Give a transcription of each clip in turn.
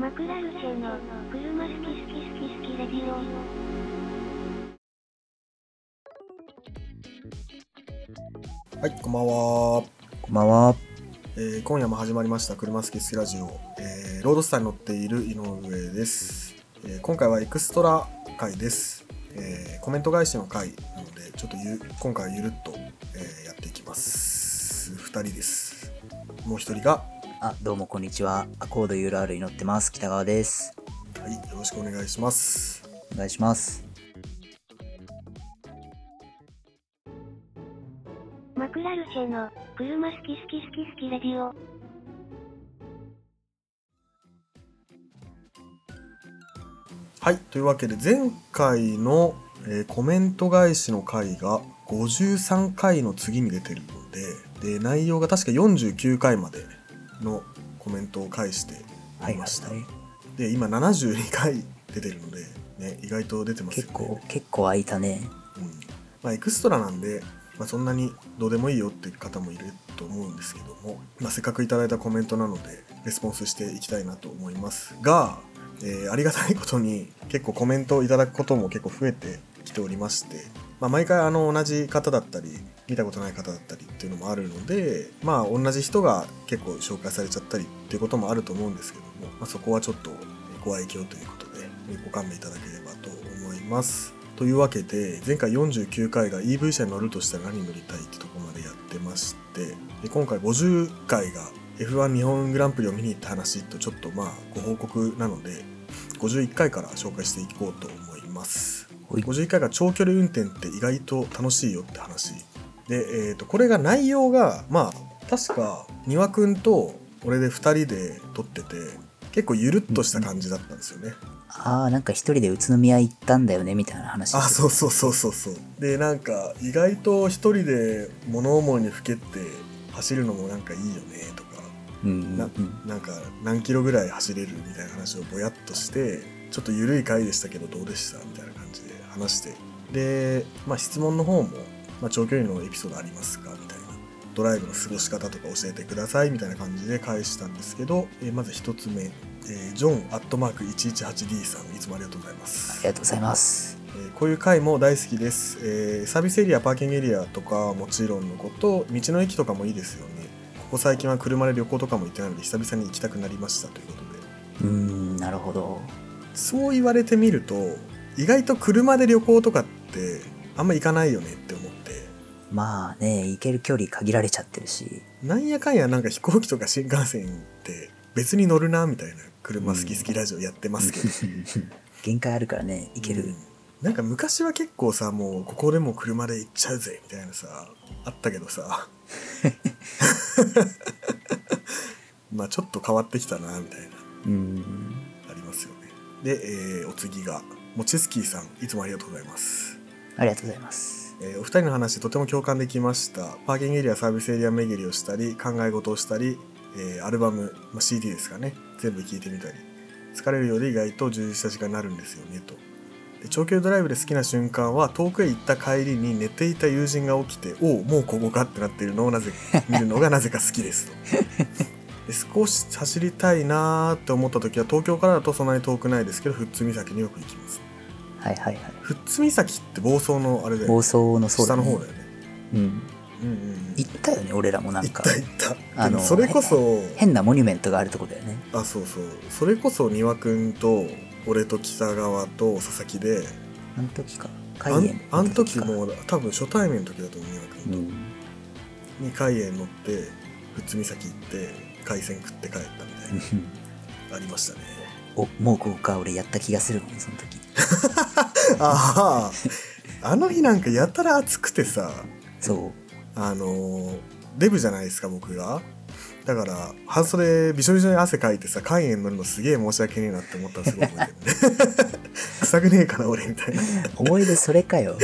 マクラルチェの車好き好き好き好きレディオ。はい、こんばんは。こんばんは。えー今夜も始まりました車好き好きラジオ、えーロードスターに乗っている井上です、えー今回はエクストラ回です、えーコメント返しの回なのでちょっとゆ今回はゆるっと、えーやっていきます2人ですもう1人があ、どうもこんにちは。アコード URL に乗ってます。北川です。はいよろしくお願いしますお願いします。マクラルチェの車好き好き好き好きレディオ。はいというわけで前回の、えーコメント返しの回が53回の次に出てるのでで内容が確か49回までのコメントを返してはいいました、はい。で今72回出てるので、ね、意外と出てますよね結構、結構空いたね。うんまあ、エクストラなんで、まあ、そんなにどうでもいいよっていう方もいると思うんですけども、まあ、せっかくいただいたコメントなのでレスポンスしていきたいなと思いますが、えーありがたいことに結構コメントをいただくことも結構増えてきておりまして、まあ、毎回あの同じ方だったり見たことない方だったりっていうのもあるのでまあ同じ人が結構紹介されちゃったりっていうこともあると思うんですけども、まあ、そこはちょっとご愛嬌ということでご勘弁いただければと思います。というわけで前回49回が EV 車に乗るとしたら何乗りたいってとこまでやってましてで今回50回が F1 日本グランプリを見に行った話とちょっとまあご報告なので51回から紹介していこうと思います。ほい51回が長距離運転って意外と楽しいよって話で、えー、とこれが内容がまあ確か丹羽くんと俺で2人で撮ってて結構ゆるっとした感じだったんですよね。あー、なんか一人で宇都宮行ったんだよね、みたいな話。あそうそうそうそうそうでなんか意外と一人で物思いにふけって走るのもなんかいいよねとかうんうんなうん。なんか何キロぐらい走れるみたいな話をぼやっとしてちょっと緩い回でしたけどどうでした？みたいな感じで話して。で、まあ、質問の方も、まあ、長距離のエピソードありますか？みたいな。ドライブの過ごし方とか教えてくださいみたいな感じで返したんですけど、えーまず一つ目、えージョンアットマーク 118D さんいつもありがとうございます。ありがとうございます。えーこういう回も大好きです、えーサービスエリアパーキングエリアとかはもちろんのこと道の駅とかもいいですよね。ここ最近は車で旅行とかも行ってないので久々に行きたくなりましたということで。うーん、なるほど。そう言われてみると意外と車で旅行とかってあんま行かないよねって思って。まあね、行ける距離限られちゃってるし。なんやかんやなんか飛行機とか新幹線って別に乗るなみたいな車好き好きラジオやってますけど、限界あるからね、行ける。うん。なんか昔は結構さもうここでも車で行っちゃうぜみたいなさあったけどさ。まあちょっと変わってきたなみたいな。うん。ありますよね。で、えーお次がもちすきーさんいつもありがとうございます、ありがとうございます。えーお二人の話とても共感できました。パーキングエリアサービスエリア巡りをしたり考え事をしたり、えーアルバム、まあ、CD ですかね。全部聴いてみたり。疲れるようで意外と充実した時間になるんですよねと。で長距離ドライブで好きな瞬間は遠くへ行った帰りに寝ていた友人が起きて「おおもうここか」ってなっているのをなぜ見るのがなぜか好きですと。で 少し走りたいなーって思った時は東京からだとそんなに遠くないですけど富津岬によく行きますはいはいはい。富津岬って房総のあれだよね暴走のそうだね。下の方だよねうん。うんうんうん行ったよね、俺らもなんか行った。行ったあのそれこそ変なモニュメントがあるとこだよね。あそうそうそれこそ丹羽くんと俺と北川と佐々木であの時か。海縁あん時かもう多分初対面の時だと思う丹羽くと、うんん。に海縁乗って富津岬行って海鮮食って帰ったみたいなありましたね。おもうここか俺やった気がするもんその時。あああの日なんかやたら暑くてさそう。あのーデブじゃないですか僕が。だから半袖びしょびしょに汗かいてさ海縁乗るのすげえ申し訳ねえなって思ったのすごい覚えてるね。臭くねえかな俺みたいな。思い出それかよ。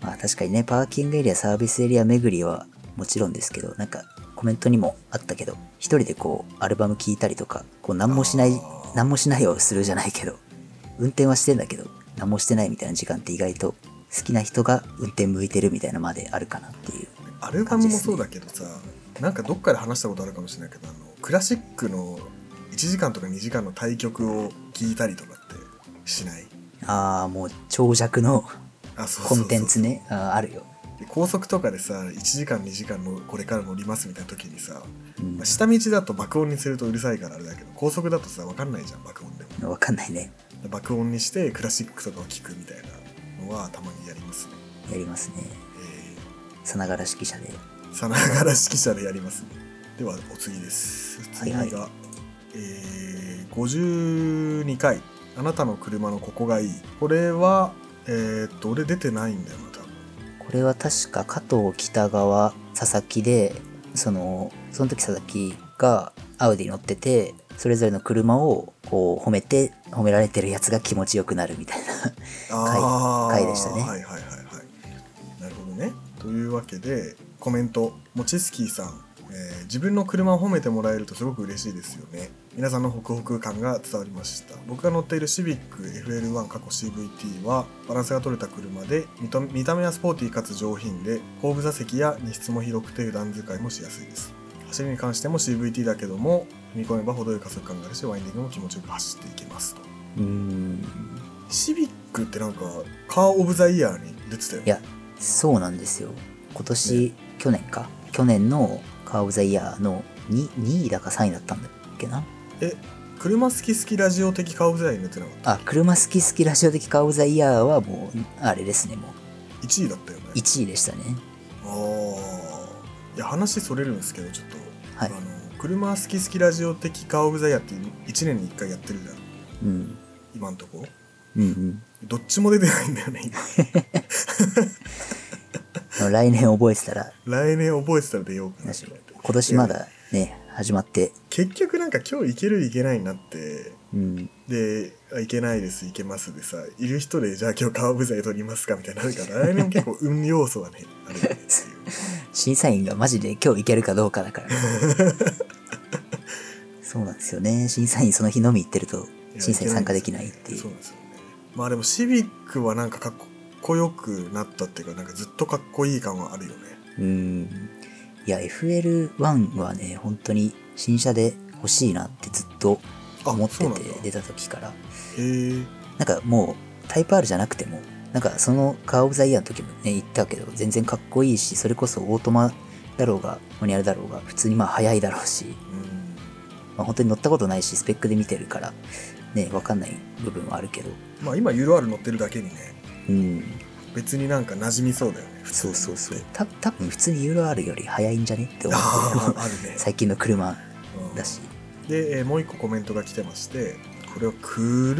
まあ確かにねパーキングエリアサービスエリア巡りはもちろんですけどなんかコメントにもあったけど一人でこうアルバム聴いたりとかこう何もしない何もしないをするじゃないけど運転はしてんだけど何もしてないみたいな時間って意外と好きな人が運転向いてるみたいなまであるかなっていうアルバムもそうだけどさなんかどっかで話したことあるかもしれないけどあのクラシックの1時間とか2時間の対局を聞いたりとかってしない？ああ、もう長尺のコンテンツね。あーあるよ。で高速とかでさ1時間2時間のこれから乗りますみたいな時にさ、うん。まあ下道だと爆音にするとうるさいからあれだけど高速だとさ分かんないじゃん爆音でも。わかんないね。で爆音にしてクラシックとかを聴くみたいなのはたまにやりますね。やりますね。えさながら指揮者で。ーさながら指揮者でやりますね。ではお次です。次が、はいはえー52回。あなたの車のここがいい。これはえーっと俺出てないんだよなこれは確か加藤北川佐々木でそのその時佐々木がアウディ乗っててそれぞれの車をこう褒めて褒められてるやつが気持ちよくなるみたいなあー回でしたね。はいはいはいはい。なるほどね。というわけでコメントもちすきーさん、えー自分の車を褒めてもらえるとすごく嬉しいですよね皆さんのホクホク感が伝わりました。僕が乗っているシビック FL1 過去 CVT はバランスが取れた車で見た見た目はスポーティーかつ上品で後部座席や荷室も広くて普段使いもしやすいです。走りに関しても CVT だけども踏み込めば程よい加速感があるしワインディングも気持ちよく走っていけますと。うーん。シビックってなんかカー・オブ・ザ・イヤーに出てたよね。いやそうなんですよ。今年、去年か？去年のカー・オブ・ザ・イヤーの 2, 2位だか3位だったんだっけな？え車好き好きラジオ的カー・オブ・ザ・イヤーに出てなかっあ車好き好きラジオ的カー・オブ・ザ・イヤーはもうあれですねもう。た1位だったよね。1位でしたね。ああいや話それるんですけどちょっと、はい。あの車好き好きラジオ的カー・オブ・ザ・イヤーって1年に1回やってるじゃん。うん。今んとこ。うんうん。どっちも出てないんだよね 来年覚えてたら。来年覚えてたら出ようかな今年まだね始まって。結局なんか今日行ける行けないになって。うん。で「あ行けないです行けます」でさいる人でじゃあ今日カー・オブ・ザ・イヤー取りますかみたいになるから 来年も結構運要素はねあるよねっていう。審査員がマジで今日行けるかどうかだから。そうなんですよね。審査員その日のみ行ってると審査に参加できないっていう。そうなんですよね。まあでもシビックはなんかかっこよくなったっていうかなんかずっとかっこいい感はあるよね。うんいや FL1 はね本当に新車で欲しいなってずっとあ思ってて出た時から。なんかもうタイプ R じゃなくてもなんかそのカー・オブ・ザ・イヤーの時もね言ったけど全然かっこいいしそれこそオートマだろうがマニュアルだろうが普通にまあ速いだろうし、うん。まあ、本当に乗ったことないしスペックで見てるからねわかんない部分はあるけど。まあ今ユーロ R 乗ってるだけにね。うん別になんか馴染みそうだよねそうそうそう。た多分普通にユーロ R より速いんじゃねって思あってーあるね。最近の車うん。だし。で、えーもう一個コメントが来てましてこれはク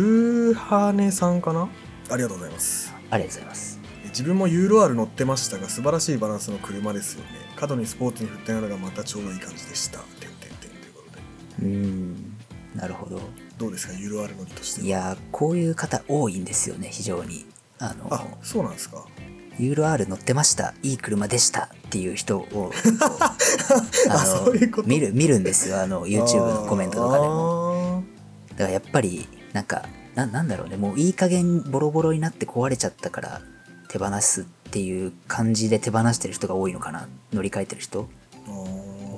ルハネさんかな？ありがとうございます。ありがとうございます。自分もユーロ R 乗ってましたが素晴らしいバランスの車ですよね。角にスポーツに振ってながまたちょうどいい感じでした。てんてんてんということでうんなるほどどうですかユーロ R 乗りとしてはいやーこういう方多いんですよね非常にあのあそうなんですか。ユーロ R 乗ってました。いい車でしたっていう人を ああの見る見るんですよ。あの YouTube のコメントとかでも。もだからやっぱりなんかななんだろうね。もういい加減ボロボロになって壊れちゃったから手放すっていう感じで手放してる人が多いのかな。乗り換えてる人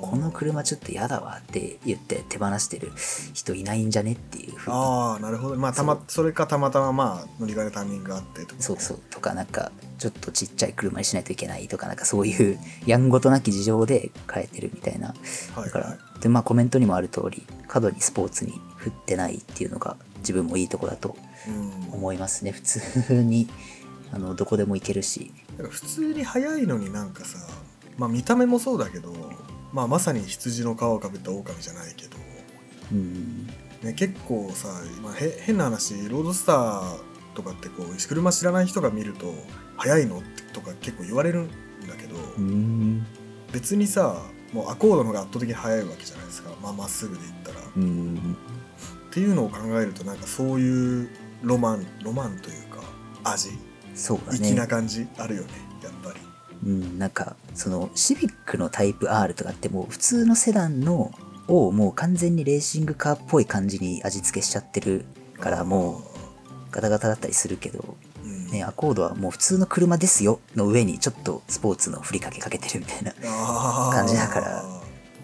この車ちょっと嫌だわって言って手放してる人いないんじゃねっていうふうに。ああなるほど。まあたまそれかたまたままあ乗り換えのタイミングがあってとか。そうそう。とかなんかちょっとちっちゃい車にしないといけないとかなんかそういうやんごとなき事情で変えてるみたいな。はいだから、はいでまあコメントにもある通り角にスポーツに振ってないっていうのが自分もいいとこだとうん。思いますね。普通にあのどこでも行けるし。普通に速いのになんかさまあ見た目もそうだけど、まあ、まさに羊の皮をかぶった狼じゃないけど、うんね、結構さ、まあ、へ変な話ロードスターとかってこう車知らない人が見ると「速いの?」とか結構言われるんだけど、うん別にさもうアコードの方が圧倒的に速いわけじゃないですか。まあまっすぐで言ったら。うんっていうのを考えるとなんかそういうロマンロマンというか味？そうだ粋なね感じ？あるよねやっぱり。うんなんかそのシビックのタイプ R とかってもう普通のセダンのをもう完全にレーシングカーっぽい感じに味付けしちゃってるからもうガタガタだったりするけどね、アコードはもう普通の車ですよの上にちょっとスポーツの振りかけかけてるみたいな感じだから。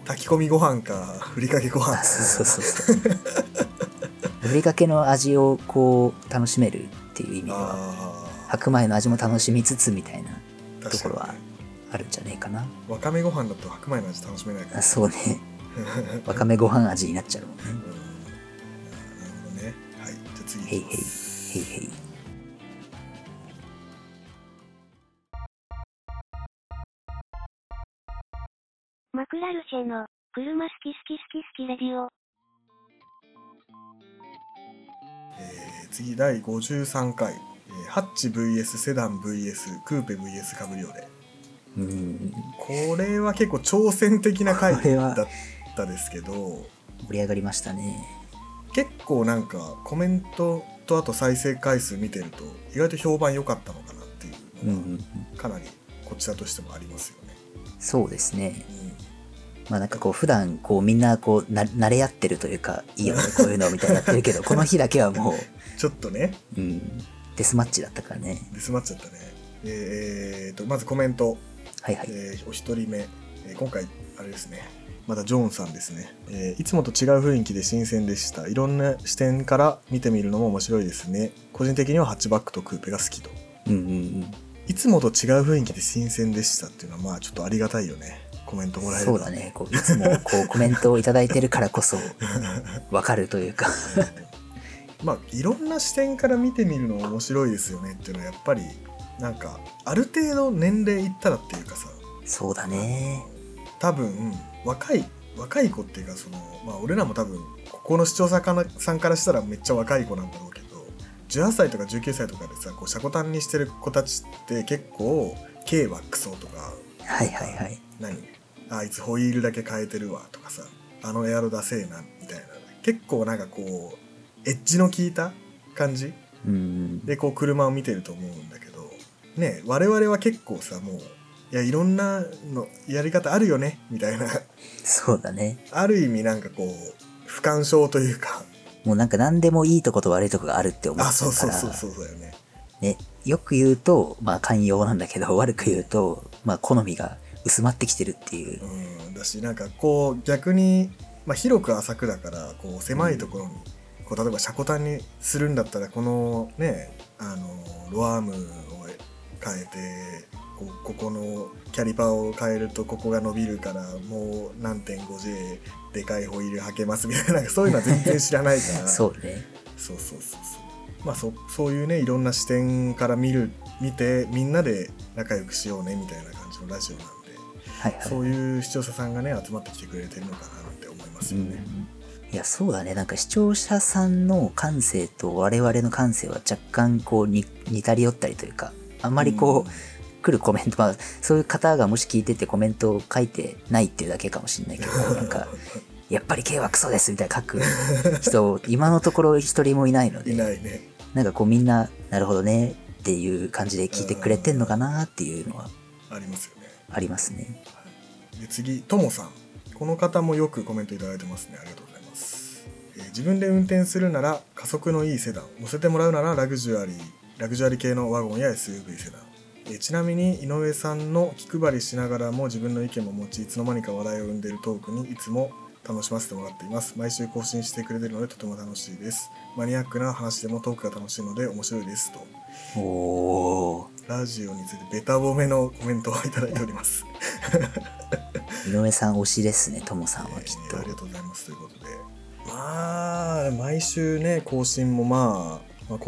炊き込みご飯か。ふりかけご飯あそうそうそうそう。ふりかけの味をこう楽しめるっていう意味ではあ白米の味も楽しみつつみたいな。あところはあるんじゃねえかな。わかめご飯だと白米の味楽しめないから。あそうね。わかめご飯味になっちゃうもんね。うん。なるほどね。はいじゃあ次へいへいへいへい。マクラルチェの、車好き好き好き好きレディオ。えー次第53回、えーハッチ VS セダン VS クーペ VS カブリオレ。うんこれは結構挑戦的な回だったですけど盛り上がりましたね。結構なんかコメントとあと再生回数見てると意外と評判良かったのかなっていうのがかなりこちらとしてもありますよね。そうですね。うん。まあなんかこう普段こうみんなこうな慣れ合ってるというかいいよねこういうのみたいなやってるけど この日だけはもちょっとね。う、うん、デスマッチだったからね。デスマッチだったね。えー、とまずコメント、はいはい。えーお一人目、えー今回あれですね。またジョーンさんですね、えーいつもと違う雰囲気で新鮮でした。いろんな視点から見てみるのも面白いですね。個人的にはハッチバックとクーペが好きと。うんうんうん。いつもと違う雰囲気で新鮮でしたっていうのはまあちょっとありがたいよね。コメントもらえるそうだね。こういつもこうコメントをいただいてるからこそ わかるというか まあいろんな視点から見てみるの面白いですよねっていうのはやっぱりなんかある程度年齢いったらっていうかさ。そうだね。多分若い若い子っていうかそのまあ俺らも多分ここの視聴者さんからしたらめっちゃ若い子なんだろうけど18歳とか19歳とかでさこうシャコタンにしてる子たちって結構 K はクソとかはいはいはい。何？あいつホイールだけ変えてるわとかさあのエアロダセえなみたいな。結構なんかこうエッジの効いた感じ？うん。うんでこう車を見てると思うんだけどね我々は結構さもういやいろんなのやり方あるよねみたいな。そうだね。ある意味なんかこう不干渉というか。もうなんか何でもいいとこと悪いとこがあるって思ってあそうたからそうそうそうだよね。ねよく言うとまあ寛容なんだけど 悪く言うとまあ好みが薄まってきてるっていう。うんだしなんかこう逆に、まあ、広く浅くだからこう狭いところに、こう例えば車庫端にするんだったらこのねあのロアームを変えてこうここのキャリパーを変えるとここが伸びるからもう何点 5J でかいホイール履けますみたいなそういうのは全然知らないから。そうね。そうそうそうそう。まあそそういうねいろんな視点から見る見てみんなで仲良くしようねみたいな感じのラジオなんで。はいはい。そういう視聴者さんがね集まってきてくれてるのかなって思いますよね。いやそうだね。なんか視聴者さんの感性と我々の感性は若干こうに似たり寄ったりというかあんまりこう、来るコメントまあそういう方がもし聞いててコメントを書いてないっていうだけかもしれないけど なんかやっぱり K はクソですみたいな書く人今のところ一人もいないのでいないね。なんかこうみんななるほどねっていう感じで聞いてくれてんのかなっていうのはありますよね。ありますね。で次ともさん。この方もよくコメントいただいてますね。ありがとうございます、えー自分で運転するなら加速のいいセダン乗せてもらうならラグジュアリーラグジュアリー系のワゴンや SUV セダン。えーちなみに井上さんの気配りしながらも自分の意見も持ちいつの間にか話題を生んでいるトークにいつも楽しませてもらっています。毎週更新してくれてるのでとても楽しいです。マニアックな話でもトークが楽しいので面白いですと。おー。ラジオについてベタ褒めのコメントをいただいております。井上さん推しですねともさんはきっと。えーありがとうございます。ということでまあ毎週ね更新もまあ、まあ、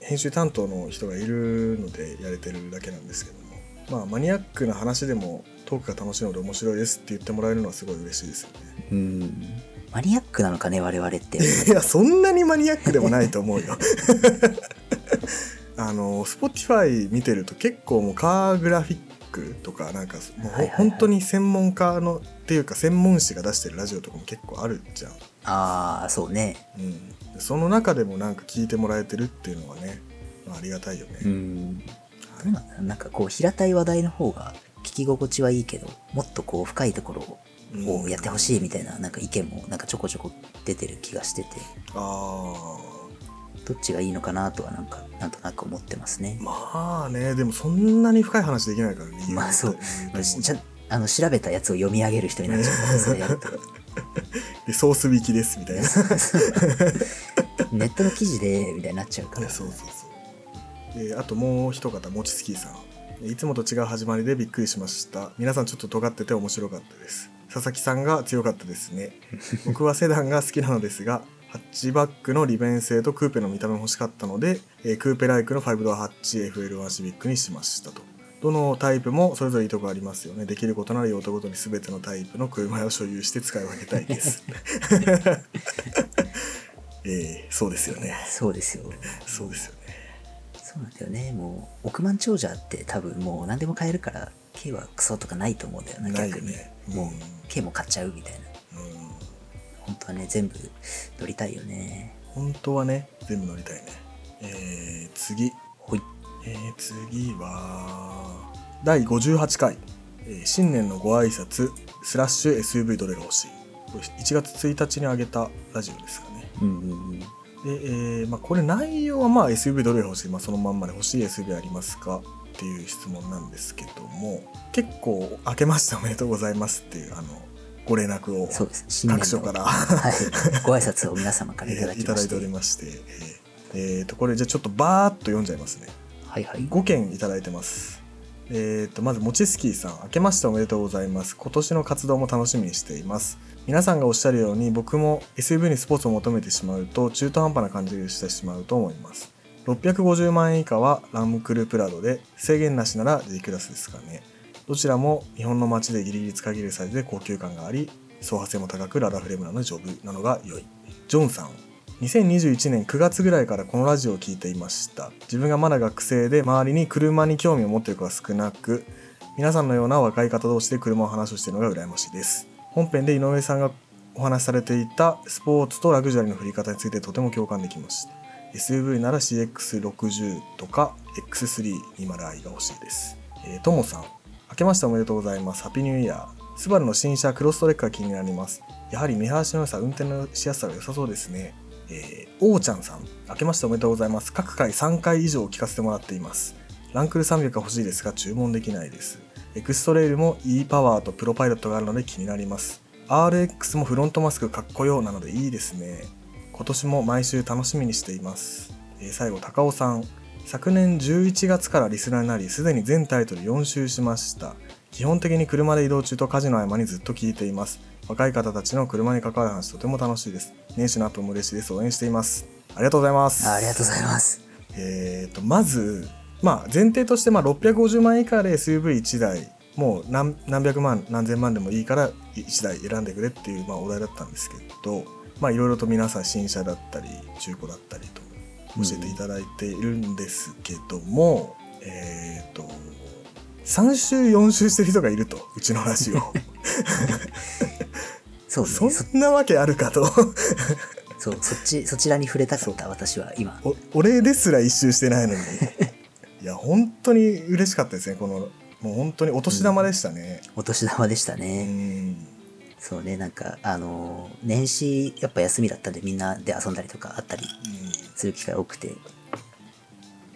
編集担当の人がいるのでやれてるだけなんですけどもまあマニアックな話でもトークが楽しいので面白いですって言ってもらえるのはすごい嬉しいですよね。うん。マニアックなのかね我々って。いやそんなにマニアックでもないと思うよ。あの Spotify 見てると結構もうカーグラフィックとかなんかもうはいはいはい。本当に専門家のっていうか専門誌が出してるラジオとかも結構あるじゃんああそうね。うん、その中でもなんか聞いてもらえてるっていうのはね、まあ、ありがたいよね、うん。どうなんだろうなんかこう平たい話題の方が聞き心地はいいけどもっとこう深いところをやってほしいみたいななんか意見もなんかちょこちょこ出てる気がしてて。あどっちがいいのかなとはなんかなんとなく思ってますね。ーまあねでもそんなに深い話できないからね。まあそう。あの調べたやつを読み上げる人になっちゃうからそれやるとでソース引きですみたいな。ネットの記事でみたいになっちゃうから。そうそうそう。であともう一方もちつきさん。いつもと違う始まりでびっくりしました。皆さんちょっと尖ってて面白かったです。佐々木さんが強かったですね。僕はセダンが好きなのですがハッチバックの利便性とクーペの見た目も欲しかったので、えークーペライクの5ドアハッチ FL1 シビックにしましたとどのタイプもそれぞれいいとこありますよね。できることなら用途ごとに全てのタイプの車を所有して使い分けたいです。えー、そうですよね。そうですよ。そうですよね。そうなんだよね。もう億万長者って多分もう何でも買えるから K はクソとかないと思うんだよな。ないよ逆に。ねもううん K も買っちゃうみたいな。うん。本当はね全部乗りたいよね。本当はね全部乗りたいね。えー、次えー、次は第58回、えー新年のご挨拶スラッシュ SUV どれが欲しい？これ1月1日に上げたラジオですかね。うんうんうん。で、えーまあ、これ内容はまあ SUV どれが欲しい、まあ、そのまんまで欲しい SUV ありますかっていう質問なんですけども結構明けまして おめでとうございますっていうあのご連絡を各所から。はい、ご挨拶を皆様からいただえーきまして。いただいておりまして、えーえーとこれじゃあちょっとバーッと読んじゃいますねはいはい。5件いただいてます。えーとまずもちスキーさん明けましておめでとうございます。今年の活動も楽しみにしています。皆さんがおっしゃるように僕も SUV にスポーツを求めてしまうと中途半端な感じがしてしまうと思います。650万円以下はラムクルプラドで制限なしなら G クラスですかね。どちらも日本の街でギリギリ使い切るサイズで高級感があり走破性も高くラダフレームなので丈夫なのが良い。ジョンさん2021年9月ぐらいからこのラジオを聞いていました。自分がまだ学生で周りに車に興味を持っている子が少なく皆さんのような若い方同士で車を話をしているのが羨ましいです。本編で井上さんがお話しされていたスポーツとラグジュアリーの振り方についてとても共感できました。SUV なら CX60 とか X320i が欲しいです。えーともさん明けましておめでとうございます。ハッピーニューイヤースバルの新車クロストレックが気になります。やはり見晴らしの良さ運転のしやすさが良さそうですね。えー、おーちゃんさん明けましておめでとうございます。各回3回以上聞かせてもらっています。ランクル300が欲しいですが注文できないです。エクストレイルも e パワーとプロパイロットがあるので気になります。RX もフロントマスクかっこよなのでいいですね。今年も毎週楽しみにしています、えー最後高尾さん。昨年11月からリスナーになりすでに全タイトル4周しました。基本的に車で移動中と家事の合間にずっと聞いています。若い方たちの車に関わる話とても楽しいです。年始のアップも嬉しいです。応援しています。ありがとうございます。あありがとうございます。えー、とまず、まあ、前提としてまあ650万円以下で SUV1 台もう何何百万何千万でもいいから1台選んでくれっていうまあお題だったんですけどまあいろいろと皆さん新車だったり中古だったりと教えていただいているんですけども、えっ、と3週4週してる人がいるとうちの話を そうね。そそんなわけあるかと。そうそっちそちらに触れたかった私は今。お俺ですら一周してないのに。いや本当に嬉しかったですねこのもう本当にお年玉でしたね。お年玉でしたうね、ん。そうねなんかあのー年始やっぱ休みだったんでみんなで遊んだりとかあったりする機会多くて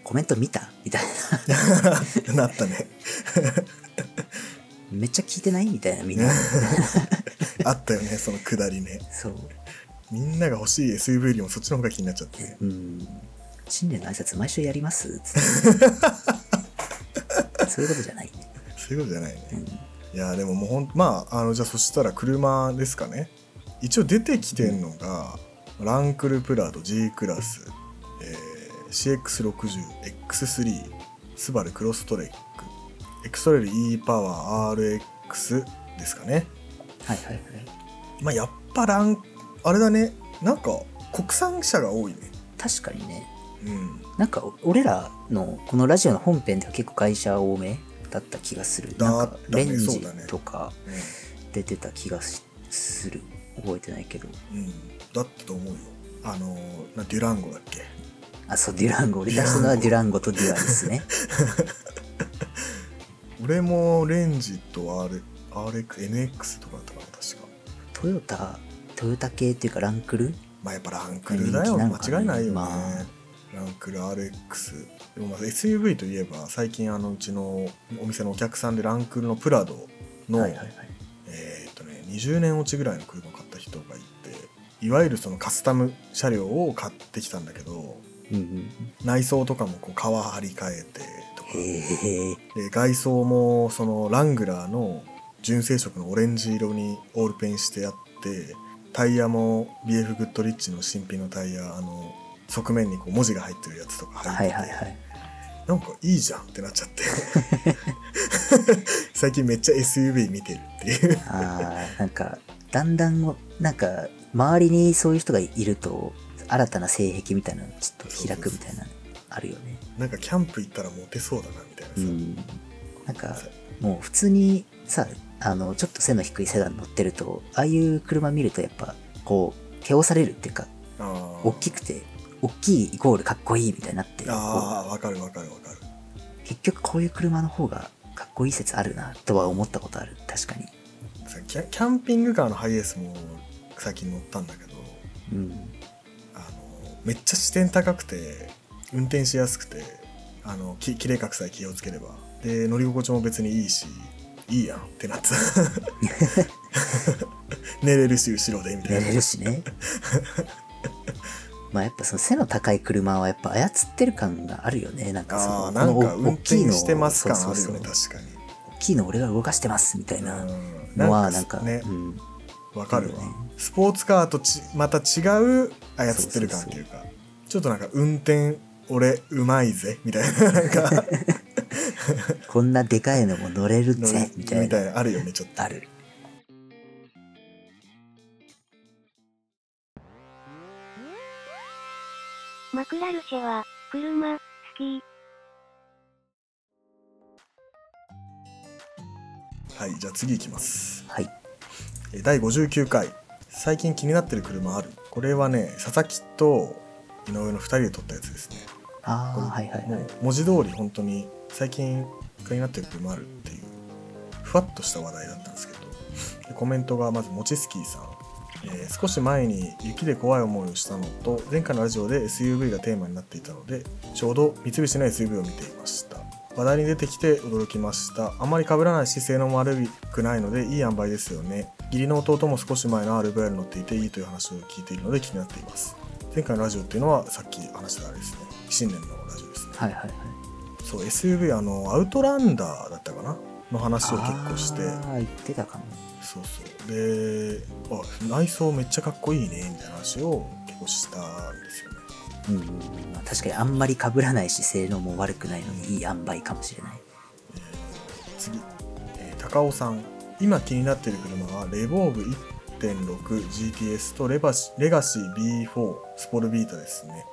コメント見た？みたいな。なったねめっちゃ聞いてないみたいなみんな。あったよねそのくだりね。そう。みんなが欲しい SUV よりもそっちの方が気になっちゃって。うん。新年の挨拶毎週やります？つってそういうことじゃない。ねそういうことじゃないね。うん。いやでももうほんまああのじゃあそしたら車ですかね。一応出てきてんのが、ランクルプラド G クラス、えー CX60X3 スバルクロストレックエクストレイル E パワー RX ですかね。はいはいはい。まあやっぱランあれだね。なんか国産車が多いね。確かにね。うん。なんかお俺らのこのラジオの本編では結構会社多めだった気がする。だなんかレンジとか出てた気がしする。覚えてないけど。うん、だったと思うよ。あのなデュランゴだっけ？あそうデュランゴ。俺出したのはデュランゴとデュアですね 俺もレンジと R RXNX とかだったかな確か。トヨタトヨタ系っていうかランクル？まあやっぱランクルだよ。人気なのかな間違いないよね、まあ。ランクル RX でもまあ SUV といえば最近あのうちのお店のお客さんでランクルのプラドの、はいはいはい。えーっとね20年落ちぐらいの車を買った人がいていわゆるそのカスタム車両を買ってきたんだけどうんうん。内装とかもこう革張り替えてで外装もそのラングラーの純正色のオレンジ色にオールペンしてあってタイヤも BF グッドリッチの新品のタイヤあの側面にこう文字が入ってるやつとかは入ってて、いはいはい。なんかいいじゃんってなっちゃって。最近めっちゃ SUV 見てるっていう。あーなんかだんだんなんか周りにそういう人がいると新たな性癖みたいなのちょっと開くみたいなのあるよねなんかキャンプ行ったらモテそうだなみたいなさ、うん。なんかもう普通にさあのちょっと背の低いセダン乗ってるとああいう車見るとやっぱこう手押されるっていうか大きくて大きいイコールかっこいいみたいになって。こあーわかるわかるわかる。う結局こういう車の方がかっこいい説あるなとは思ったことある。確かに。さキャキャンピングカーのハイエースも最近乗ったんだけどうん。あのめっちゃ視点高くて運転しやすくてあのき綺麗かくさえ気をつければ。で乗り心地も別にいいしいいやんってなってた 寝れるし後ろでみたいな。寝れるしね。まあやっぱその背の高い車はやっぱ操ってる感があるよね。なんかそのああなんか運転してます感あるよね確かに。大きいの俺が動かしてますみたいな。うん。のはなんかねうん、わかるわ。ね。スポーツカーとちまた違う操ってる感っていうかちょっとなんか運転俺うまいぜみたいななんか。こんなでかいのも乗れるのぜみたいな。みたいなあるよねちょっと。ある。マクラルシェは、車、好き。はいじゃあ次いきます。はい。えー第59回。最近気になってる車ある。これはね佐々木と井上の2人で撮ったやつですねああはいはい文字通り本当に最近気になってる車あるっていうふわっとした話題だったんですけど。でコメントがまずもちスキーさん、えー少し前に雪で怖い思いをしたのと前回のラジオで SUV がテーマになっていたのでちょうど三菱の SUV を見ていました。話題に出てきて驚きました。あまり被らないし性能も悪くないのでいい塩梅ですよね。義理の弟も少し前の RVR に乗っていていいという話を聞いているので気になっています。前回のラジオっていうのはさっき話したあれですね新年のラジオですね。はいはいはい。そう SUV あのアウトランダーだったかな？の話を結構して。ああ言ってたかも。そうそう。であ内装めっちゃかっこいいねみたいな話を結構したんですよね。うんまあ確かにあんまり被らないし性能も悪くないのにいい塩梅かもしれない。次、えー高尾さん。今気になっている車はレボーグ 1.6GTS とレバシレガシー B4 スポルビータですね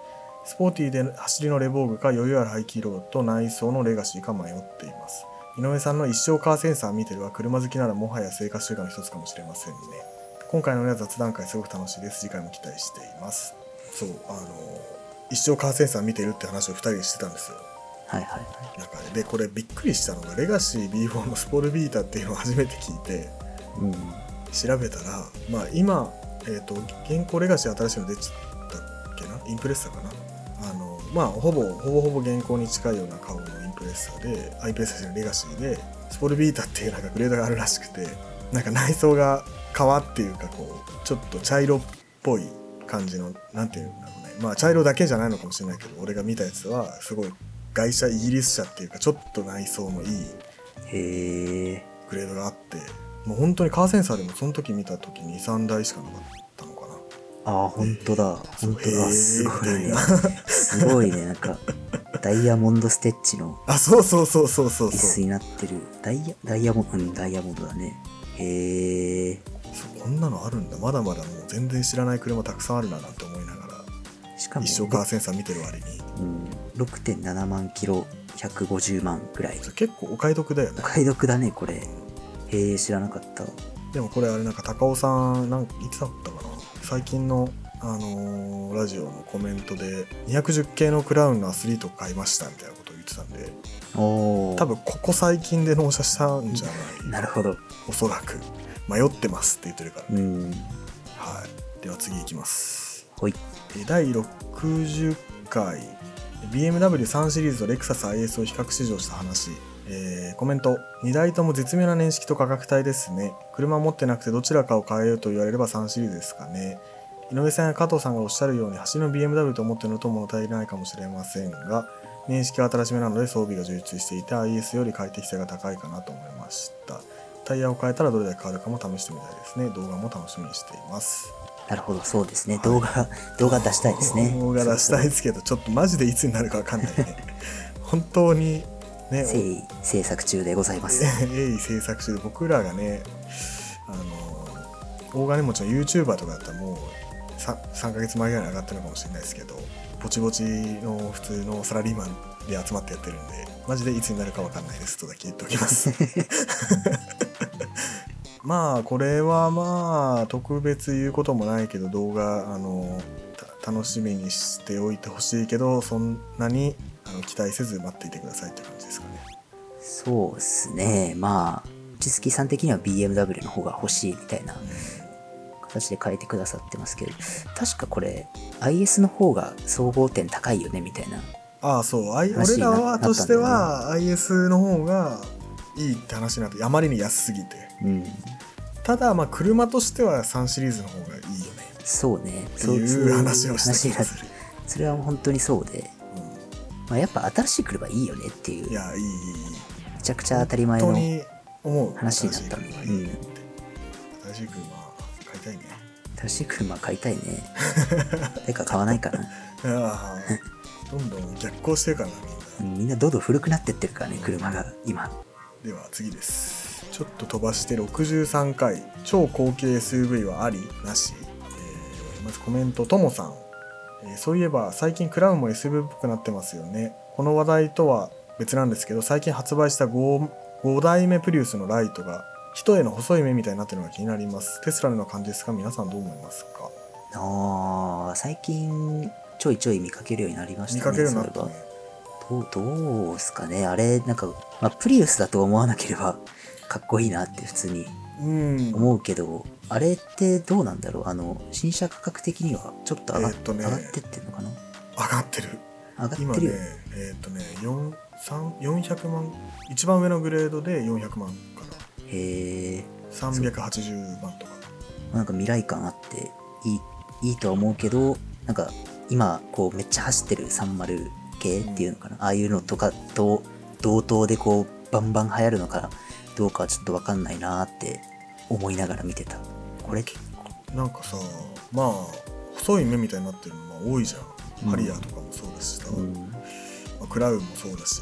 スポーティーで走りのレボーグか余裕ある排気量と内装のレガシーか迷っています。井上さんの一生カーセンサー見てるは車好きならもはや生活習慣の一つかもしれませんね。今回の、ね、雑談会すごく楽しいです。次回も期待しています。そうあの一生カーセンサー見てるって話を2人でしてたんですよ。はいはいはい。中で。でこれびっくりしたのがレガシー B4 のスポルビータっていうのを初めて聞いてうん。調べたらまあ今、えー、と現行レガシー新しいの出ちゃったっけな？インプレッサかな？まあほぼほぼほぼ現行に近いような顔のインプレッサであインプレッサじゃないレガシーでスポルビータっていうなんかグレードがあるらしくてなんか内装が革っていうかこうちょっと茶色っぽい感じのなんていうんだろうね。まあ茶色だけじゃないのかもしれないけど俺が見たやつはすごい外車イギリス車っていうかちょっと内装のいいグレードがあってもう本当にカーセンサーでもその時見た時に23台しかなかったのかな。ああ本当だ。本当だ。すごい すごいね。なんかダイヤモンドステッチのあそうそうそうそうそう椅子そうになってる。ダイヤダイヤモンドうんダイヤモンドだね。へえそうこんなのあるんだ。まだまだもう全然知らない車たくさんあるななんて思いながら。しかも一生カーセンサー見てる割に。うん、6.7万キロ150万ぐらい。結構お買い得だよね。お買い得だねこれ。へえ知らなかった。でもこれあれなんか高尾さんなんかいつだったかな？最近のあのーラジオのコメントで210系のクラウンのアスリート買いましたみたいなことを言ってたんで多分ここ最近で納車したんじゃないなるほど。おそらく。迷ってますって言ってるから、うん。はい。では次いきます。ほい。えー第60回。BMW3 シリーズとレクサス IS を比較試乗した話。えーコメント。2台とも絶妙な年式と価格帯ですね。車持ってなくてどちらかを変えようと言われれば3シリーズですかね井上さんや加藤さんがおっしゃるように走りの BMW と思ってるのと物足りないかもしれませんが年式は新しめなので装備が充実していて IS より快適性が高いかなと思いましたタイヤを変えたらどれだけ変わるかも試してみたいですね動画も楽しみにしていますなるほど、そうですね。動画、動画出したいですね。動画出したいですけどちょっとマジでいつになるかわかんないね 本当にね誠意制作中でございます。鋭意制作中で僕らがねあの大金持ちの YouTuber とかだったらもう 3, 3ヶ月前ぐらいに上がってるのかもしれないですけどぼちぼちの普通のサラリーマンで集まってやってるんでマジでいつになるかわかんないですとだけ言っておきます。まあこれはまあ特別言うこともないけど動画あのた楽しみにしておいてほしいけどそんなにあの期待せず待っていてくださいって感じですかね。そうですね。まあ、ちすきさん的には BMW の方が欲しいみたいな形で変えてくださってますけど、確かこれ、IS の方が総合点高いよねみたいな。ああそう。俺らはとしては IS の方がいいって話になってあまりに安すぎて。うん。ただまあ車としては3シリーズの方がいいよね。そうね。そういう話をした気がする。それは本当にそうで、まあ、やっぱ新しい車いいよねっていううん、い、やいいいい。めちゃくちゃ当たり前の本当に思う。話になった新しい車いいねって。新しい車。買いたいね。新しい車買いたいね。てか買わないかな。ああどんどん逆行してるからなみんな。うんみんなどんどん古くなってってるからね、車が今。では次です。ちょっと飛ばして63回。超高級 SUV はありなし、えーまずコメントともさん、えーそういえば最近クラウンも SUV っぽくなってますよね。この話題とは別なんですけど最近発売した 5, 5代目プリウスのライトが人への細い目みたいになってるのが気になります。テスラの感じですが皆さんどう思いますか？あー最近ちょいちょい見かけるようになりましたね。見かけるようになったね。は。どう、どうすかね？あれ、なんか、まあ、プリウスだと思わなければ かっこいいなって普通に。うん。思うけど、あれってどうなんだろう？あの、新車価格的にはちょっと上が,、えーね。上がってってんのかな？上がってる。上がって今ね。えーっ、とね4 3 400万一番上のグレードで400万へえ。380万とか。なんか未来感あっていいいいとは思うけどなんか今こうめっちゃ走ってる30系っていうのかな、ああいうのとかと同等でこうバンバン流行るのかどうかはちょっと分かんないなーって思いながら見てた。これ結構なんかさまあ細い目みたいになってるのまあ多いじゃん、うんハリアーとかもそうだしさ、うん。まあクラウンもそうだし。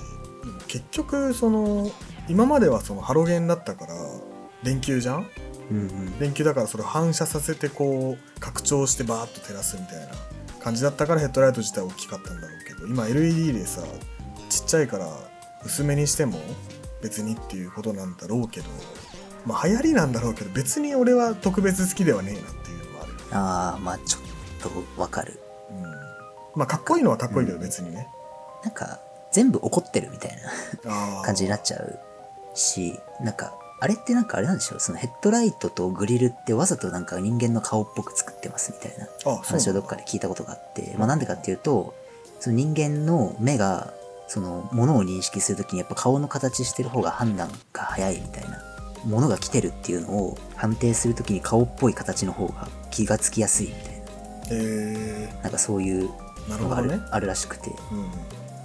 結局その今まではそのハロゲンだったから電球じゃん？うんうん。電球だからそれを反射させてこう拡張してバーッと照らすみたいな感じだったからヘッドライト自体大きかったんだろうけど今 LED でさちっちゃいから薄めにしても別にっていうことなんだろうけどまあ流行りなんだろうけど別に俺は特別好きではねえなっていうのはあるああまあちょっと分かる。うん。まあかっこいいのはかっこいいけどうん別にね、なんか全部怒ってるみたいなああ感じになっちゃうしなんかあれってなんかあれなんでしょう？そのヘッドライトとグリルってわざとなんか人間の顔っぽく作ってますみたいな話をどっかで聞いたことがあって、まあ、なんでかっていうとその人間の目がその物を認識するときにやっぱ顔の形してる方が判断が早いみたいな物が来てるっていうのを判定するときに顔っぽい形の方が気がつきやすいみたいえななんかそういうのがある,、ね、あるらしくて。うん。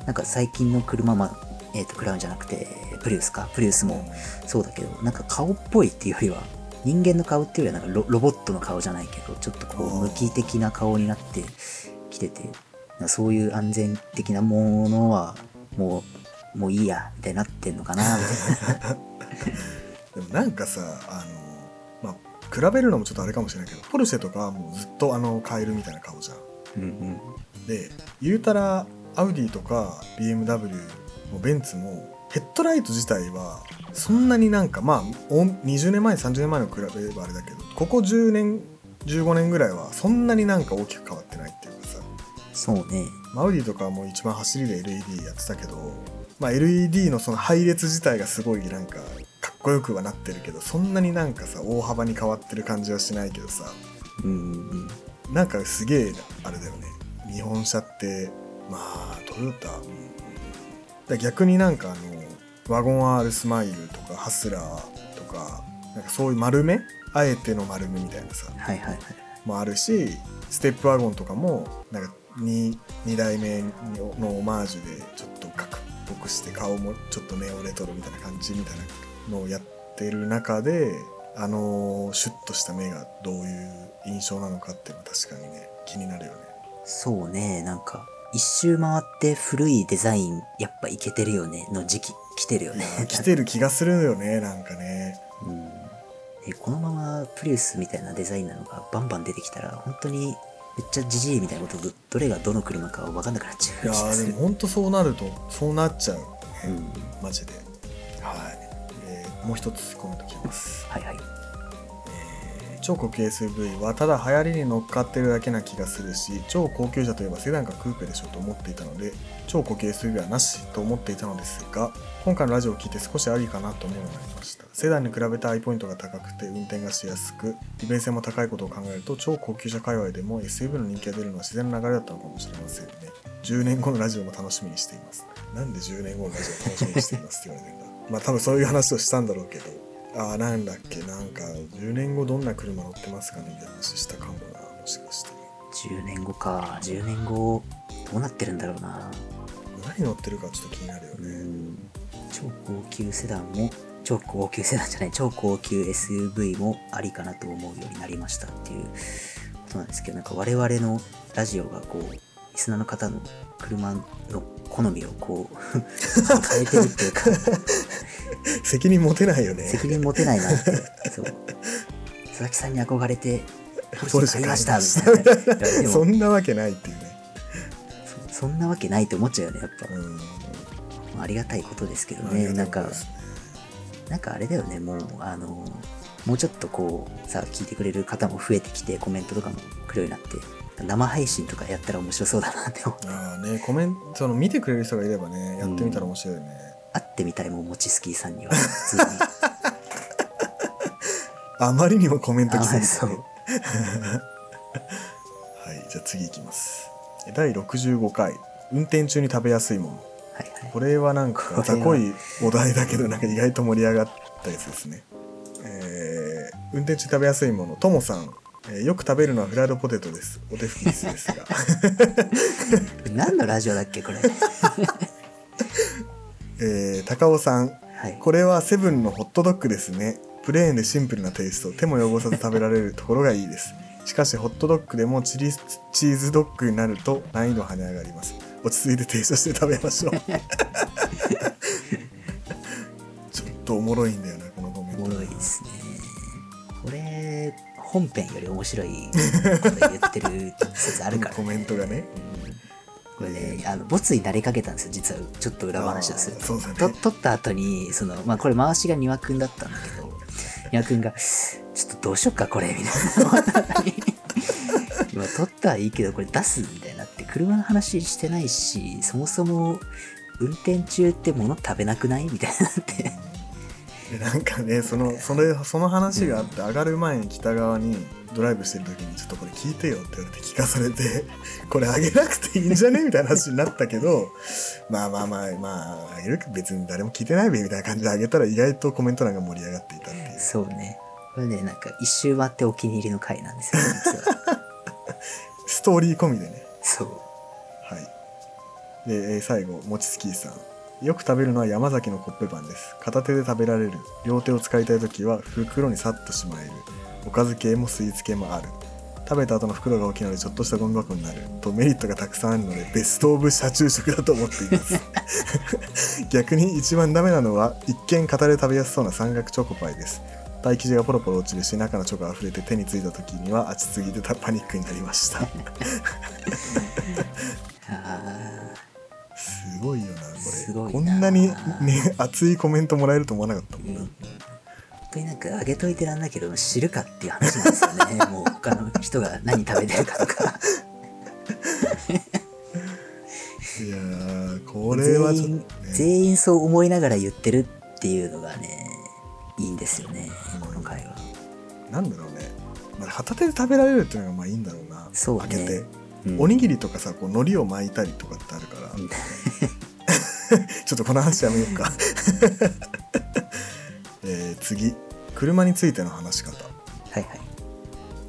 なんか最近の車、まあえー、とクラウンじゃなくてプリウスか？プリウスもそうだけどなんか顔っぽいっていうよりは人間の顔っていうよりはなんかロロボットの顔じゃないけどちょっとこう無機的な顔になってきててそういう安全的なものはもうもういいやみたいになってんのかなみたいな。でもなんかさあのまあ比べるのもちょっとあれかもしれないけどポルシェとかはもうずっとあのカエルみたいな顔じゃん。うんうん。で言うたらアウディとか BMW もベンツもヘッドライト自体はそんなになんかまあお20年前30年前の比べればあれだけどここ10年15年ぐらいはそんなになんか大きく変わってないっていうかさ。そうね。まあアウディとかはもう一番走りで LED やってたけど、まあ、LED のその配列自体がすごいなんかかっこよくはなってるけどそんなになんかさ大幅に変わってる感じはしないけどさ。うんなんかすげえあれだよね。日本車ってまあトヨタ、うんだ逆になんかあのワゴン R スマイルとかハスラーとかなんかそういう丸め？あえての丸めみたいなさ。はいはいはい。もあるしステップワゴンとかもなんか 2, 2代目のオマージュでちょっと角っぽくして顔もちょっとネオレトロみたいな感じみたいなのをやってる中であのシュッとした目がどういう印象なのかっていうのは確かにね気になるよね。そうねなんか一周回って古いデザインやっぱいけてるよねの時期来てるよね。来てる気がするよねなんかね。うん。えこのままプリウスみたいなデザインなのがバンバン出てきたら本当にめっちゃジジイみたいなことどどれがどの車か分かんなくなっちゃいうや気がする。ーでも本当そうなるとそうなっちゃうよね、うん。マジで。はい、えーもう一つコメント来てます。はいはい。超高級 SUV はただ流行りに乗っかってるだけな気がするし超高級車といえばセダンかクーペでしょと思っていたので超高級 SUV はなしと思っていたのですが今回のラジオを聞いて少しありかなと思うようになりました。セダンに比べてアイポイントが高くて運転がしやすく利便性も高いことを考えると超高級車界隈でも SUV の人気が出るのは自然な流れだったのかもしれませんね。10年後のラジオも楽しみにしています。なんで10年後のラジオを楽しみにしていますって言われてんだ。まあ多分そういう話をしたんだろうけど。ああなんだっけ。なんか10年後どんな車乗ってますかねみたいな話したかもなもしかして。10年後か。10年後どうなってるんだろうな。何乗ってるかちょっと気になるようねん。超高級セダンも超高級セダンじゃない超高級 SUV もありかなと思うようになりましたっていうことなんですけどなんか我々のラジオがこうリスナーの方の車の好みをこう変えてるっていうか 責任持てないよね。責任持てないなってそう。佐々木さんに憧れてポルシェ買いましたみたいな。そんなわけないっていう。ねそそんなわけないって思っちゃうよねやっぱ、うん。まあありがたいことですけどね。なんかなんかあれだよね、もう、あの、もうちょっとこう、さ、聞いてくれる方も増えてきて、コメントとかも来るようになって、生配信とかやったら面白そうだなって思う。ああねコメントその見てくれる人がいればねやってみたら面白いよね、会ってみたいもん、もちスキーさんには、普通に。あまりにもコメント来そう。ね、はいじゃあ次いきます第65回運転中に食べやすいもの。はいはい。これはなんかこれは。ざこいお題だけどなんか意外と盛り上がったやつですね、えー運転中食べやすいもの。ともさん、えーよく食べるのはフライドポテトです。お手拭きですですが。何のラジオだっけ、これ。えー高尾さんはい。これはセブンのホットドッグですね。プレーンでシンプルなテイスト。手も汚さず食べられるところがいいですしかしホットドッグでもチリチーズドッグになると難易度跳ね上がります。落ち着いて停車して食べましょう。ちょっとおもろいんだよなこのコメント。おもろいですね。これ、本編より面白いこと言ってる説あるから、コメントがね。これね、あの、ボツになりかけたんですよ、実は。ちょっと裏話をするあーそうだね。と。撮った後に、その、まあ、これ回しが庭くんだったんだけど、庭くんが、ちょっとどうしよっか、これ、みたいな。今撮ったはいいけど、これ出すみたいになって、車の話してないし、そもそも、運転中って物食べなくないみたいになって。なんかねそのそれその話があって上がる前に北側にドライブしてる時に「ちょっとこれ聞いてよ」って言われて聞かされて「これあげなくていいんじゃね?」みたいな話になったけど まあまあまあまああげるか別に誰も聞いてないべみたいな感じであげたら意外とコメント欄が盛り上がっていたっていうそうね。これね、なんか一周回ってお気に入りの回なんですよ、実は。ストーリー込みでねそう。はいでえー最後もちつきーさんよく食べるのは山崎のコッペパンです片手で食べられる両手を使いたい時は袋にさっとしまえるおかず系もスイーツ系もある。食べた後の袋が大きいのでちょっとしたゴミ箱になる。とメリットがたくさんあるのでベストオブ車中食だと思っています。逆に一番ダメなのは一見片手で食べやすそうな三角チョコパイです。パイ生地がポロポロ落ちるし中のチョコが溢れて手についた時には熱すぎてパニックになりました。あすごいよなこれ。こんなにね熱いコメントもらえると思わなかったもんな、ーうん。本当になんかあげといてなんだけど、知るかっていう話なんですよね。もう他の人が何食べてるかとか。いやーこれはちょっと全全員そう思いながら言ってるっていうのがね、いいんですよね、この回は。なんだろうね、まあ、片手で食べられるっていうのがまあいいんだろうな。そうね。開けて、うん。おにぎりとかさこう海苔を巻いたりとかってあるから、う ん ちょっとこの話やめようかえー次車についての話し方。はいはい。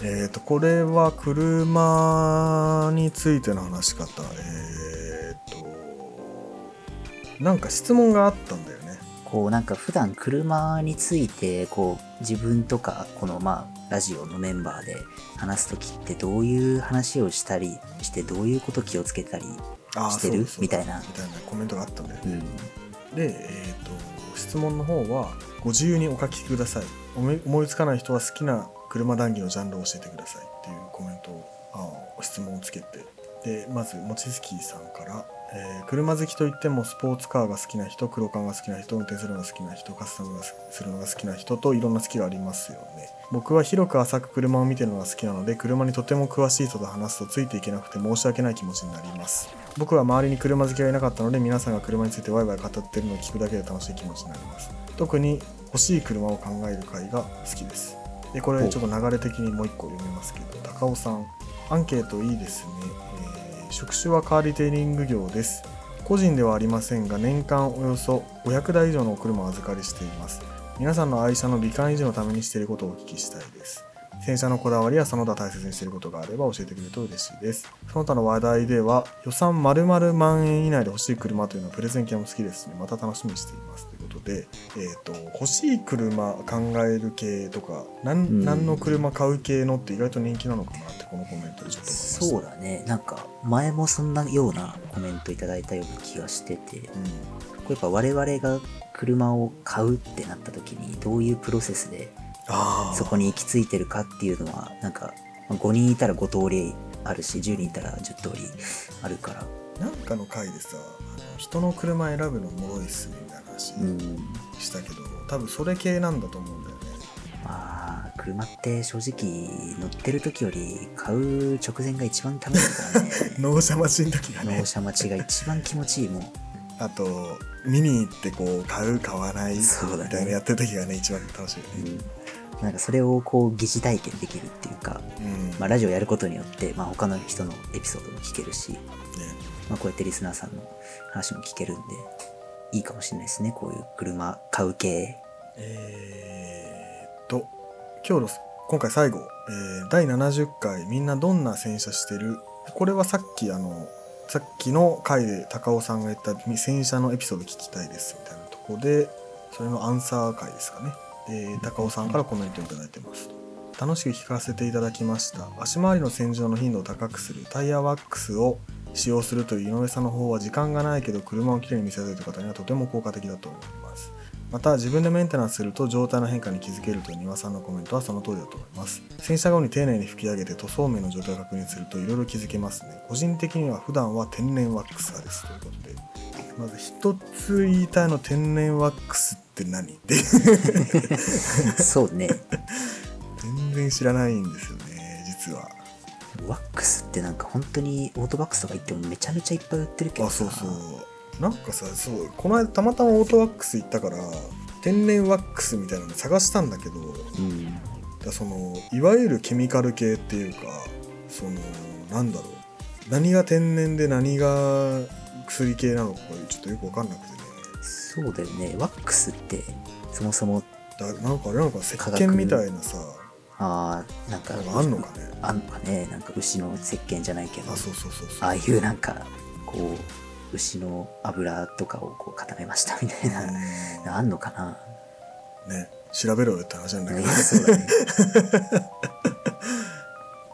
えー、とこれは車についての話し方。えー、となんか質問があったんだよね。こうなんか普段車についてこう自分とかこのまあラジオのメンバーで話す時ってどういう話をしたりしてどういうこと気をつけたりしてる？みたいな。みたいなコメントがあったんだよね、うん。で、えー、と質問の方はご自由にお書きください。思いつかない人は好きな車談義のジャンルを教えてくださいっていうコメントをあ質問をつけて。でまずもちすきさんから、えー車好きといってもスポーツカーが好きな人黒缶が好きな人運転するのが好きな人カスタムがするのが好きな人といろんな好きがありますよね。僕は広く浅く車を見てるのが好きなので車にとても詳しい人と話すとついていけなくて申し訳ない気持ちになります。僕は周りに車好きがいなかったので皆さんが車についてワイワイ語ってるのを聞くだけで楽しい気持ちになります。特に欲しい車を考える回が好きです。でこれちょっと流れ的にもう一個読みますけど高尾さんアンケートいいですね、えー職種はカーリテイリング業です。個人ではありませんが年間およそ500台以上のお車を預かりしています。皆さんの愛車の美観維持のためにしていることをお聞きしたいです洗車のこだわりやその他大切にしていることがあれば教えてくれると嬉しいです。その他の話題では予算〇〇万円以内で欲しい車というのはプレゼン系も好きですね。また楽しみにしていますということで、えー、と欲しい車考える系とか何,、ん何の車買う系のって意外と人気なのかなってこのコメントでちょっと思いました。そうだね。なんか前もそんなようなコメントいただいたような気がしてて。これやっぱ我々が車を買うってなった時にどういうプロセスでそこに行き着いてるかっていうのはなんかまあ5人いたら5通りあるし10人いたら10通りあるから。なんかの回でさ人の車選ぶのおもろいっすねみたいな話うん。したけど、多分それ系なんだと思うんだよね。まあ車って正直乗ってる時より買う直前が一番楽しいからね。納車待ちの時がね。納車待ちが一番気持ちいいもん。あと見に行ってこう買う買わないみたいなやってる時がね一番楽しいよね。うん、なんかそれをこう疑似体験できるっていうか、うん、まあ、ラジオやることによって、まあ、他の人のエピソードも聞けるし、ね。まあ、こうやってリスナーさんの話も聞けるんでいいかもしれないですねこういう車買う系。えー、っと今日の今回最後、えー第70回みんなどんな洗車してる？これはさっきあのさっきの回で高尾さんが言った洗車のエピソード聞きたいですみたいなところでそれのアンサー回ですかねで高尾さんからコメントいただいてます。楽しく聞かせていただきました。足回りの洗浄の頻度を高くするタイヤワックスを使用するという井上さんの方は時間がないけど車をきれいに見せたいという方にはとても効果的だと思います。また自分でメンテナンスすると状態の変化に気づけるという庭さんのコメントはその通りだと思います。洗車後に丁寧に拭き上げて塗装面の状態を確認するといろいろ気づけますね。個人的には普段は天然ワックス派ですということで。まず一つ言いたいの天然ワックスって何って。そうね。全然知らないんですよね実は。ワックスってなんか本当にオートバックスとか行ってもめちゃめちゃいっぱい売ってるけどあさそうそう。なんかさそうこの間たまたまオートワックス行ったから天然ワックスみたいなの探したんだけどうん。だそのいわゆるケミカル系っていうかそのなんだろう。何が天然で何が薬系なのかちょっとよく分かんなくてねそうだよね。ワックスってそもそもだなんかあれなのかな石鹸みたいなさあーなんかなんかあんのかね？あんのかね。なんか牛の石鹸じゃないけどあそうそうそうそう。ああいうなんかこう牛の油とかをこう固めました みたいな、うん。あんのかな。ね。調べろよって話なんだけど。そうだね。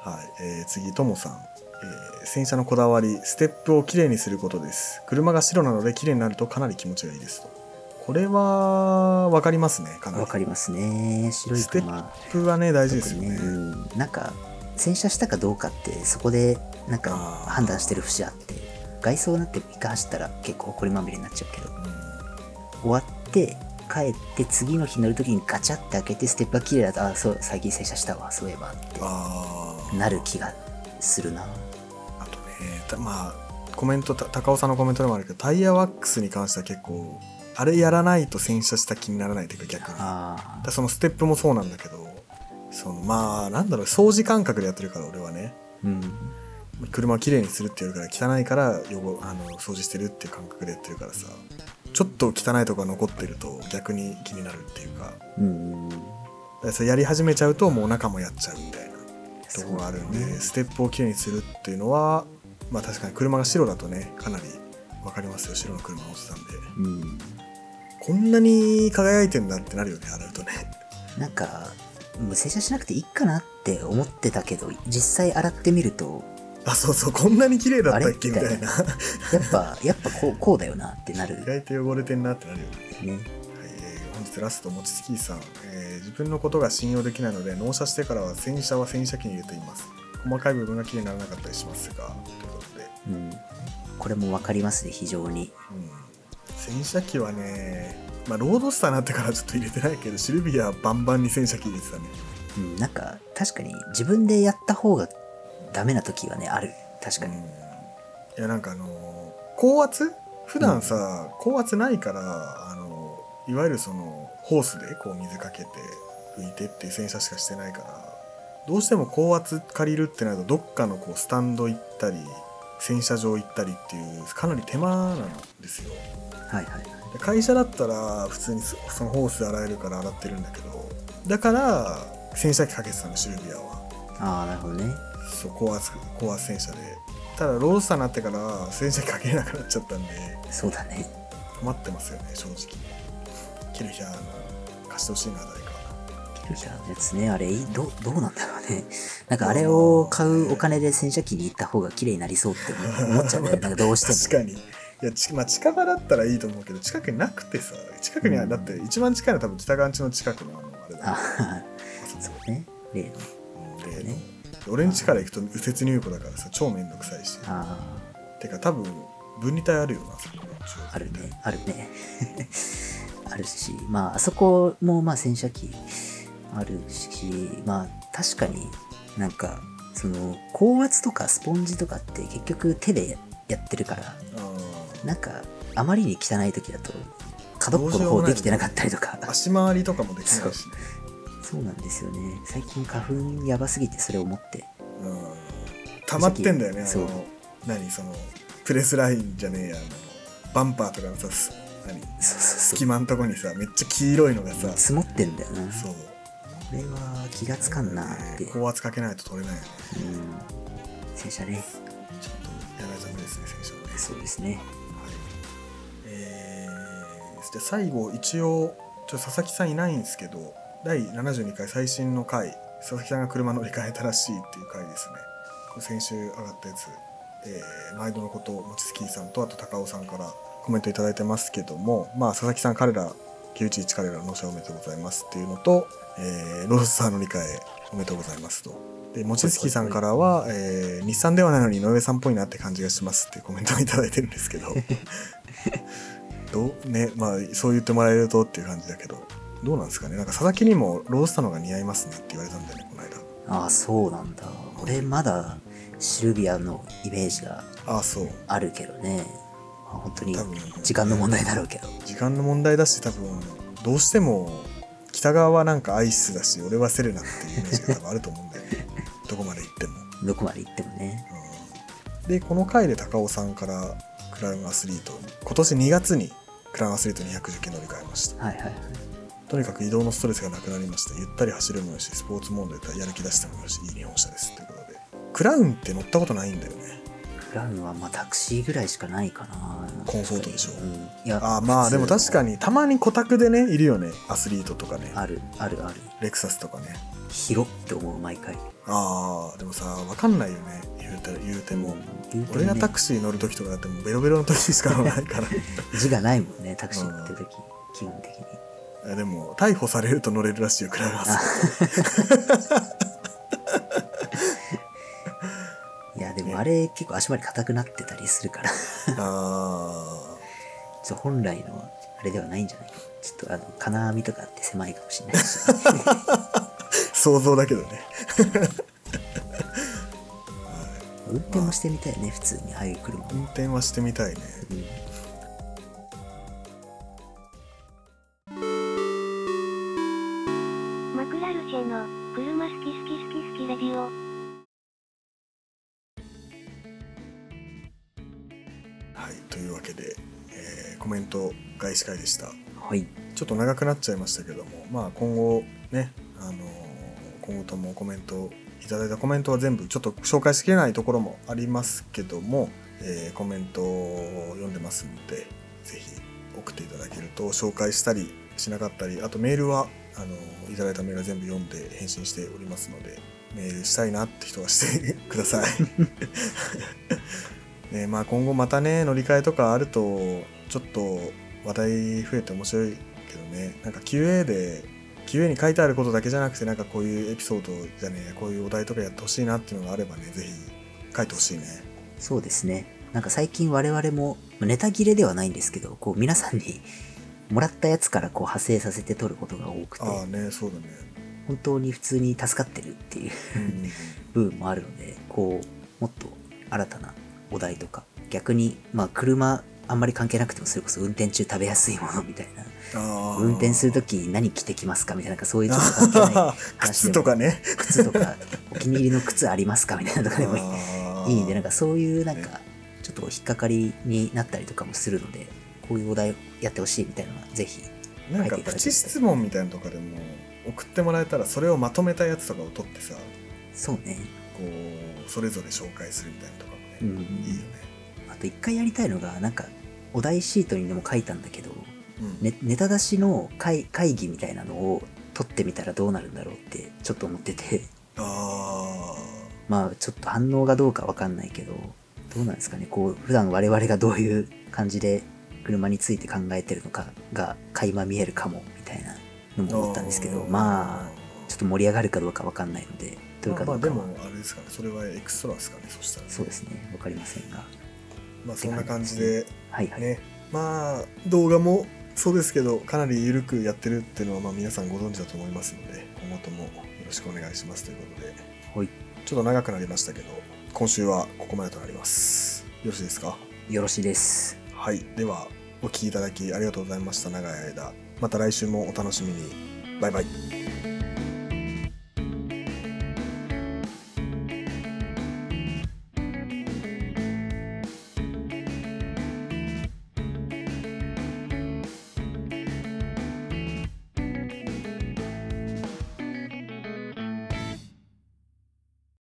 はい、えー次ともさん、えー洗車のこだわりステップをきれいにすることです。車が白なのできれいになるとかなり気持ちがいいですと。これは分かりますねかなり。わかりますね。白いステ車。ステップはね大事ですよね。特にうん、なんか洗車したかどうかってそこでなんか判断してる節あって外装になって一回走ったら結構埃まみれになっちゃうけど。終わって帰って次の日乗る時にガチャって開けてステップが綺麗だとあそう最近洗車したわそういえばって。なる気がするなまあコメントた高尾さんのコメントでもあるけどタイヤワックスに関しては結構あれやらないと洗車した気にならないというか逆に。あだそのステップもそうなんだけどそのまあなんだろう掃除感覚でやってるから俺はね。ーうん。車をきれいにするっていうから汚いから汚あの掃除してるっていう感覚でやってるからさ。ちょっと汚いとこが残ってると逆に気になるっていうか。うんだからそれやり始めちゃうともう中もやっちゃうみたいなとこがあるんで、ね。ステップをきれいにするっていうのはまあ確かに車が白だとねかなり分かりますよ。白の車乗ってたんで。うん。こんなに輝いてんだってなるよね洗うとね。なんかもう洗車しなくていいかなって思ってたけど実際洗ってみるとあそうそうこんなに綺麗だったっけみたいな。やっぱやっぱこうこうだよなってなる。意外と汚れてんなってなるよね。ね。本日ラスト、もちつきさん、えー自分のことが信用できないので、納車してからは洗車は洗車機に入れています。細かい部分がきれいにならなかったりしますが、ということで、うん。これも分かりますね非常に。うん、洗車機はね、まあ、ロードスターになってからちょっと入れてないけど、シルビアはバンバンに洗車機入れてたね。うん。なんか確かに自分でやった方がダメな時はねある。確かに、うん、いや、なんかあのー高圧？普段さ、高圧ないから、あのーいわゆるその、ホースでこう水かけて拭いてっていう洗車しかしてないから、どうしても高圧借りるってなると、どっかのこうスタンド行ったり、洗車場行ったりっていう、かなり手間なんですよ。はいはい会社だったら普通にそそのホースで洗えるから洗ってるんだけど、だから洗車機かけてたの、シルビアは。ああなるほどねそう、高圧、高圧洗車で。ただ、ロードスターになってから洗車機かけれなくなっちゃったんで、そうだね困ってますよね正直キルヒャーの貸してほしいな誰かキルヒャーのやつね。あれいいどうどうなんだろうね。なんかあれを買うお金で洗車機に行った方が綺麗になりそうって思っちゃうね。なんかどうしても。確かに。いやち、まあ、近場だったらいいと思うけど近くになくてさ近くには、うん。だって一番近いのは多分北川んちの近くのあのあれだそうね。例の。うんで、ね俺ん家から行くと右折入庫だからさ超めんどくさいし。あてか多分分離帯あるよなそこああるね。あるね。あるし。まああそこもまあ洗車機あるしまあ確かになんかその高圧とかスポンジとかって結局手でやってるからあなんかあまりに汚い時だと角っこの方できてなかったりとか。ー足回りとかもできないしね。そう。なんですよね。最近花粉やばすぎてそれを思って。うん。溜まってんだよねあそうの何そのプレスラインじゃねえやバンパーとかのさす何隙間のとこにさめっちゃ黄色いのがさ積もってんだよな。そうこれは気がつかんなって、高圧かけないと取れないよね。うん。洗車ね。ちょっとやらざるですね選手はね。そうですね。はい。えー、じゃあ最後一応ちょっと佐々木さんいないんですけど第72回最新の回佐々木さんが車乗り換えたらしいっていう回ですね。これ先週上がったやつ、えー、毎度のこともちつきさんとあと高尾さんからコメントいただいてますけどもまあ佐々木さん彼ら911彼ら納車おめでとうございますっていうのと、えー、ロースター乗り換えおめでとうございますと。で、もちつきさんからは、えー日産ではないのに井上さんっぽいなって感じがしますってコメントをいただいてるんですけど、どう？ね、まあ、そう言ってもらえるとっていう感じだけど、どうなんですかね？なんか佐々木にもロースターの方が似合いますねって言われたんだよね、この間。ああそうなんだ。俺まだシルビアのイメージがああ、そう。あるけどね。まあ本当に時間の問題だろうけど。時間の問題だし、多分、どうしても、北側はなんかアイスだし、俺はセレナっていうイメージが多分あると思うんだよね。どこまで行っても。どこまで行ってもねうんで、この回で高尾さんからクラウンアスリート、今年2月にクラウンアスリート210件乗り換えました。はいはいはいとにかく移動のストレスがなくなりました。ゆったり走るもよし、スポーツモードでやる気出してもよし、いい日本車です。ということで。クラウンって乗ったことないんだよね。クラウンはまあタクシーぐらいしかないかなコンフォートでしょうん、いやああ、まあでも確かに、たまにコタクでね、いるよね。アスリートとかね。あるあるあるレクサスとかね。広って思う毎回ああ、でもさ、わかんないよね。言うて言うても。ね俺がタクシー乗る時とかだってもうベロベロの時しか乗らないから。字がないもんねタクシー乗ってる時基本的にあでも、逮捕されると乗れるらしいよ、クラウンアスでもあれ結構足回り硬くなってたりするから。あ 本来のあれではないんじゃないか。ちょっとあの金網とかって狭いかもしれないし。あ、想像だけどね。運転もしてみたいね普通に。ああいう車。運転はしてみたいね。うん1回でした。はい。ちょっと長くなっちゃいましたけども、まあ今後ね、あの今後ともコメント、いただいたコメントは全部ちょっと紹介しきれないところもありますけども、えー、コメントを読んでますので、ぜひ送っていただけると紹介したりしなかったり、あとメールは、あのいただいたメールは全部読んで返信しておりますので、メールしたいなって人はしてください ねまあ、今後またね乗り換えとかあるとちょっと話題増えて面白いけどね。なんか QA で QA に書いてあることだけじゃなくてなんかこういうエピソードじゃねえこういうお題とかやってほしいなっていうのがあればねぜひ書いてほしいね。そうですね。なんか最近我々もネタ切れではないんですけどこう皆さんに もらったやつからこう派生させて撮ることが多くてああねそうだね。本当に普通に助かってるっていううん。部分もあるのでこうもっと新たなお題とか逆にまあ車あんまり関係なくてもそれこそ運転中食べやすいものみたいな。運転するとき何着てきますかみたいな。なんかそういうちょっと関係ない話靴でもとかね。靴とかお気に入りの靴ありますかみたいなとかでもいい。んでなんかそういうなんかちょっと引っかかりになったりとかもするのでこういうお題やってほしいみたいなのはぜひなんかプチ質問みたいなのとかでも送ってもらえたらそれをまとめたやつとかを取ってさそうね。こうそれぞれ紹介するみたいなのとかもね、うん。いいよね。あと一回やりたいのがなんかお題シートにでも書いたんだけどうん。ネネタ出しの会会議みたいなのを取ってみたらどうなるんだろうってちょっと思ってて。あまあちょっと反応がどうかわかんないけどどうなんですかね。こう普段我々がどういう感じで車について考えてるのかが垣間見えるかもみたいなのーも思ったんですけどまあちょっと盛り上がるかどうかわかんないのでどうかどうかは。まあまあでもあれですかね。それはエクストラですかねそしたら。そうですね。わかりませんがまあそんな感じではいはい、ね。まあ動画もそうですけどかなり緩くやってるっていうのはまあ皆さんご存知だと思いますので今後ともよろしくお願いしますということで。はい。ちょっと長くなりましたけど今週はここまでとなります。よろしいですか？よろしいです。はい。ではお聞きいただきありがとうございました長い間。また来週もお楽しみに。バイバイ